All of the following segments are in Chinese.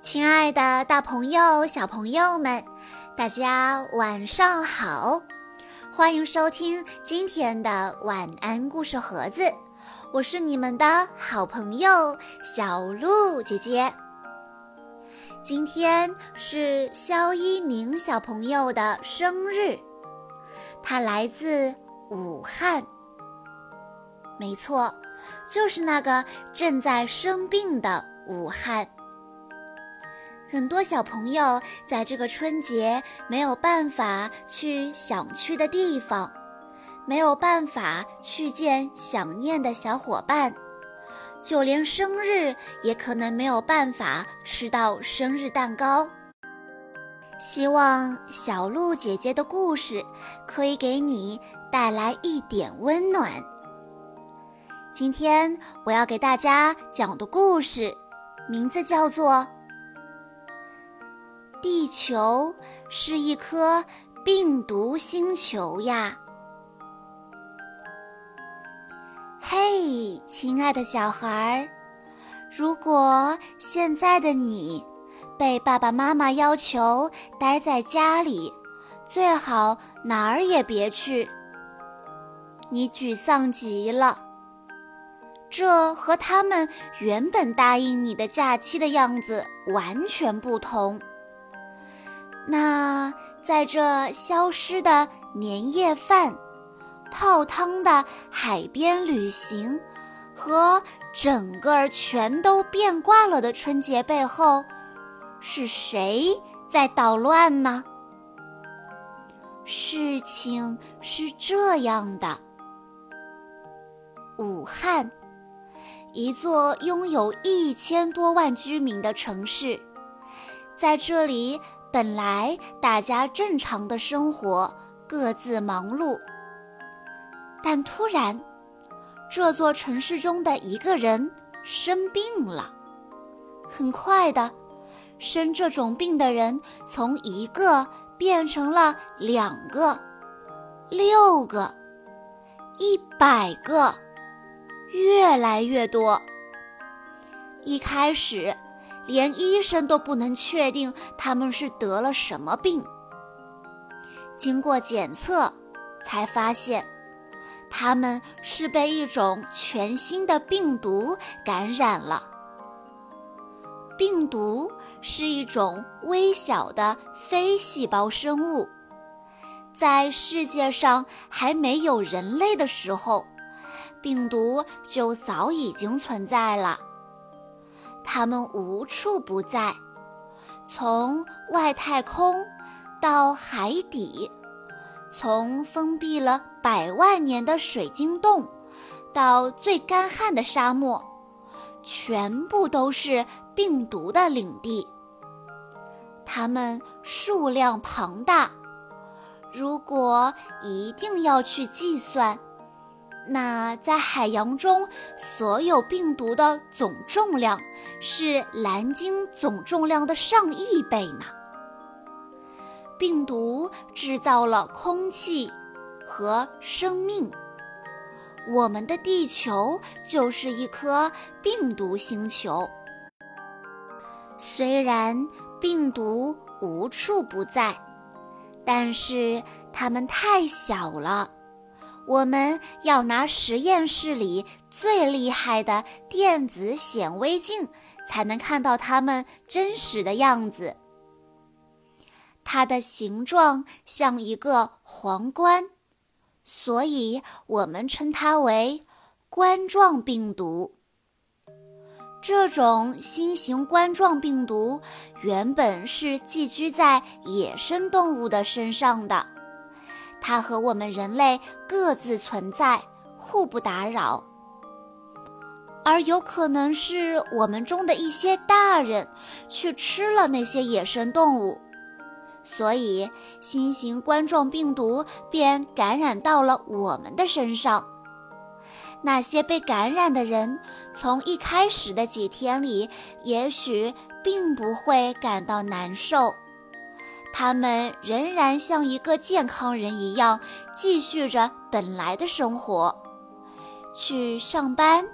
亲爱的，大朋友、小朋友们，大家晚上好！欢迎收听今天的晚安故事盒子，我是你们的好朋友小鹿姐姐。今天是肖一鸣小朋友的生日，他来自武汉，没错，就是那个正在生病的武汉。很多小朋友在这个春节没有办法去想去的地方，没有办法去见想念的小伙伴，就连生日也可能没有办法吃到生日蛋糕。希望小鹿姐姐的故事可以给你带来一点温暖。今天我要给大家讲的故事，名字叫做。地球是一颗病毒星球呀！嘿，亲爱的小孩儿，如果现在的你被爸爸妈妈要求待在家里，最好哪儿也别去，你沮丧极了。这和他们原本答应你的假期的样子完全不同。那在这消失的年夜饭、泡汤的海边旅行和整个全都变卦了的春节背后，是谁在捣乱呢？事情是这样的：武汉，一座拥有一千多万居民的城市，在这里。本来大家正常的生活，各自忙碌。但突然，这座城市中的一个人生病了。很快的，生这种病的人从一个变成了两个、六个、一百个，越来越多。一开始。连医生都不能确定他们是得了什么病。经过检测，才发现他们是被一种全新的病毒感染了。病毒是一种微小的非细胞生物，在世界上还没有人类的时候，病毒就早已经存在了。它们无处不在，从外太空到海底，从封闭了百万年的水晶洞到最干旱的沙漠，全部都是病毒的领地。它们数量庞大，如果一定要去计算。那在海洋中，所有病毒的总重量是蓝鲸总重量的上亿倍呢。病毒制造了空气和生命，我们的地球就是一颗病毒星球。虽然病毒无处不在，但是它们太小了。我们要拿实验室里最厉害的电子显微镜，才能看到它们真实的样子。它的形状像一个皇冠，所以我们称它为冠状病毒。这种新型冠状病毒原本是寄居在野生动物的身上的。它和我们人类各自存在，互不打扰，而有可能是我们中的一些大人去吃了那些野生动物，所以新型冠状病毒便感染到了我们的身上。那些被感染的人，从一开始的几天里，也许并不会感到难受。他们仍然像一个健康人一样，继续着本来的生活，去上班，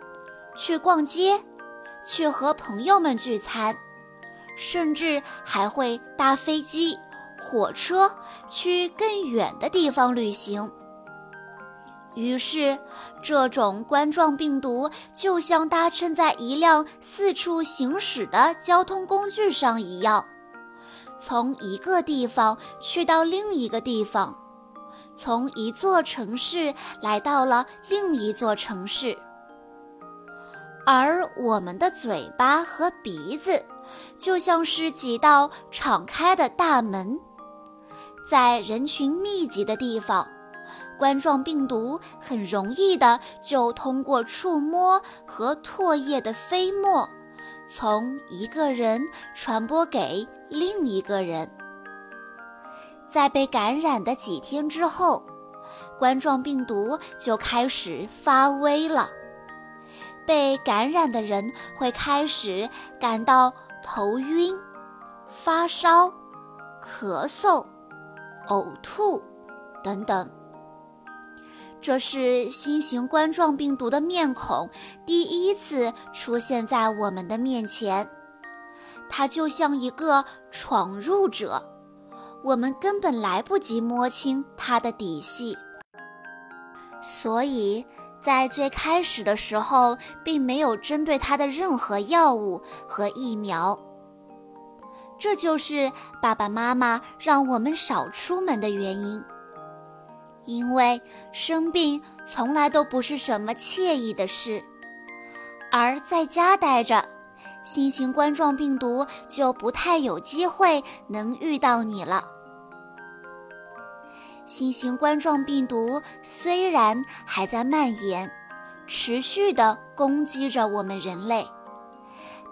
去逛街，去和朋友们聚餐，甚至还会搭飞机、火车去更远的地方旅行。于是，这种冠状病毒就像搭乘在一辆四处行驶的交通工具上一样，从一个地方去到另一个地方，从一座城市来到了另一座城市。而我们的嘴巴和鼻子，就像是几道敞开的大门，在人群密集的地方。冠状病毒很容易的就通过触摸和唾液的飞沫，从一个人传播给另一个人。在被感染的几天之后，冠状病毒就开始发威了。被感染的人会开始感到头晕、发烧、咳嗽、呕吐等等。这是新型冠状病毒的面孔第一次出现在我们的面前，它就像一个闯入者，我们根本来不及摸清它的底细。所以在最开始的时候，并没有针对它的任何药物和疫苗。这就是爸爸妈妈让我们少出门的原因。因为生病从来都不是什么惬意的事，而在家待着，新型冠状病毒就不太有机会能遇到你了。新型冠状病毒虽然还在蔓延，持续地攻击着我们人类，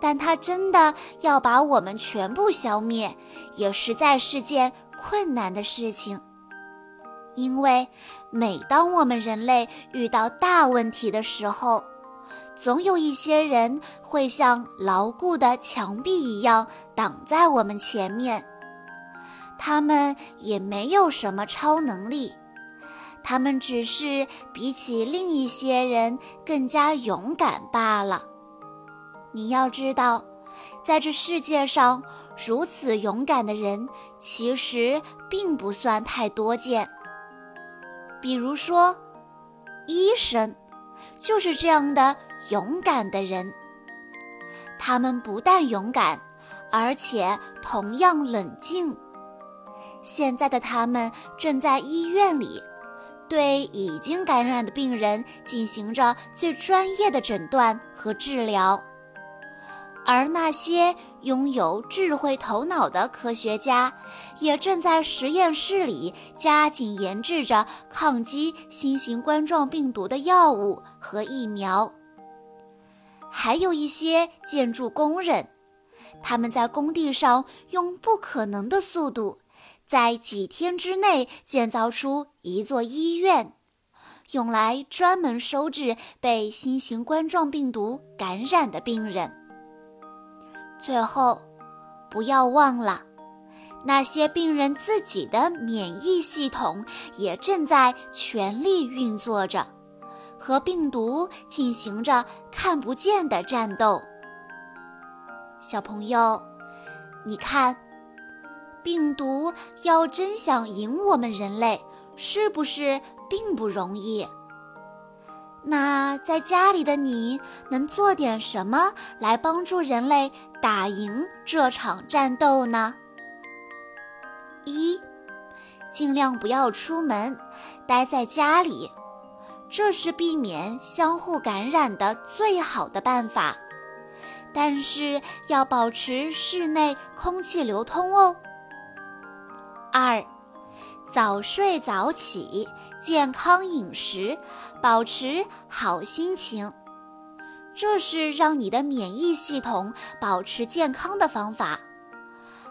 但它真的要把我们全部消灭，也实在是件困难的事情。因为每当我们人类遇到大问题的时候，总有一些人会像牢固的墙壁一样挡在我们前面。他们也没有什么超能力，他们只是比起另一些人更加勇敢罢了。你要知道，在这世界上，如此勇敢的人其实并不算太多见。比如说，医生就是这样的勇敢的人。他们不但勇敢，而且同样冷静。现在的他们正在医院里，对已经感染的病人进行着最专业的诊断和治疗。而那些拥有智慧头脑的科学家，也正在实验室里加紧研制着抗击新型冠状病毒的药物和疫苗。还有一些建筑工人，他们在工地上用不可能的速度，在几天之内建造出一座医院，用来专门收治被新型冠状病毒感染的病人。最后，不要忘了，那些病人自己的免疫系统也正在全力运作着，和病毒进行着看不见的战斗。小朋友，你看，病毒要真想赢我们人类，是不是并不容易？那在家里的你能做点什么来帮助人类打赢这场战斗呢？一，尽量不要出门，待在家里，这是避免相互感染的最好的办法。但是要保持室内空气流通哦。二。早睡早起，健康饮食，保持好心情，这是让你的免疫系统保持健康的方法。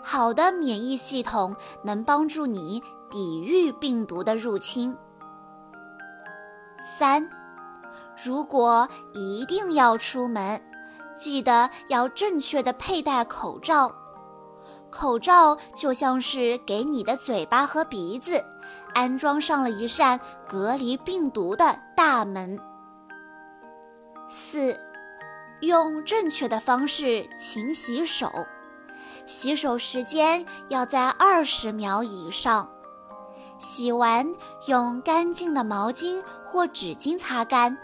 好的免疫系统能帮助你抵御病毒的入侵。三，如果一定要出门，记得要正确的佩戴口罩。口罩就像是给你的嘴巴和鼻子安装上了一扇隔离病毒的大门。四，用正确的方式勤洗手，洗手时间要在二十秒以上。洗完用干净的毛巾或纸巾擦干，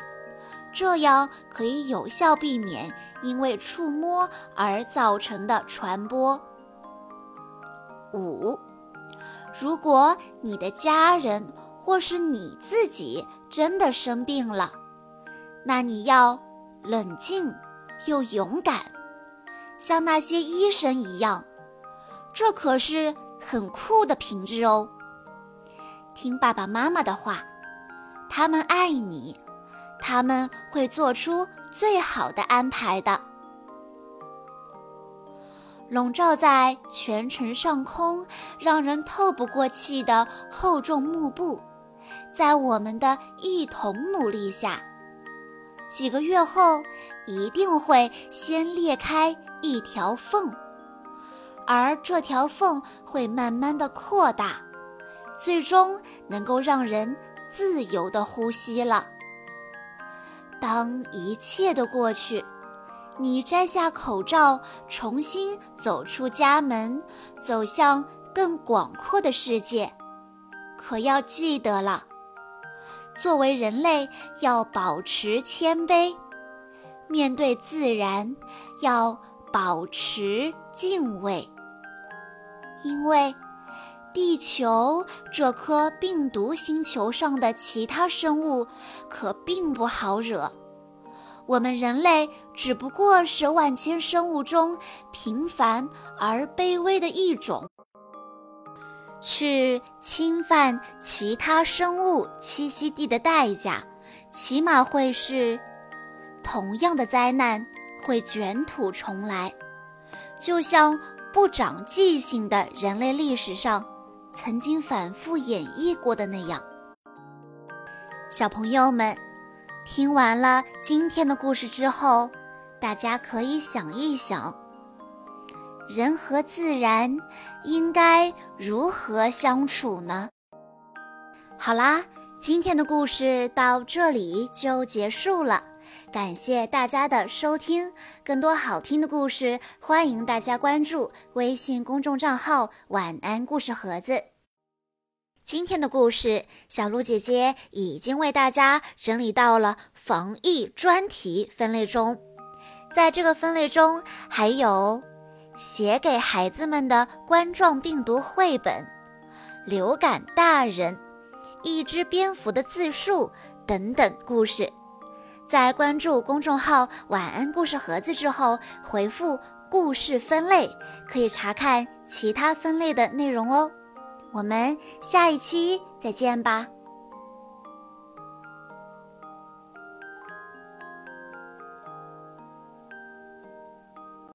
这样可以有效避免因为触摸而造成的传播。五，如果你的家人或是你自己真的生病了，那你要冷静又勇敢，像那些医生一样，这可是很酷的品质哦。听爸爸妈妈的话，他们爱你，他们会做出最好的安排的。笼罩在全城上空、让人透不过气的厚重幕布，在我们的一同努力下，几个月后一定会先裂开一条缝，而这条缝会慢慢的扩大。最终能够让人自由的呼吸了。当一切都过去，你摘下口罩，重新走出家门，走向更广阔的世界。可要记得了，作为人类要保持谦卑，面对自然要保持敬畏，因为。地球这颗病毒星球上的其他生物可并不好惹，我们人类只不过是万千生物中平凡而卑微的一种。去侵犯其他生物栖息地的代价，起码会是同样的灾难会卷土重来，就像不长记性的人类历史上。曾经反复演绎过的那样，小朋友们，听完了今天的故事之后，大家可以想一想，人和自然应该如何相处呢？好啦，今天的故事到这里就结束了。感谢大家的收听，更多好听的故事，欢迎大家关注微信公众账号“晚安故事盒子”。今天的故事，小鹿姐姐已经为大家整理到了防疫专题分类中，在这个分类中，还有写给孩子们的冠状病毒绘本、流感大人、一只蝙蝠的自述等等故事。在关注公众号“晚安故事盒子”之后，回复“故事分类”，可以查看其他分类的内容哦。我们下一期再见吧。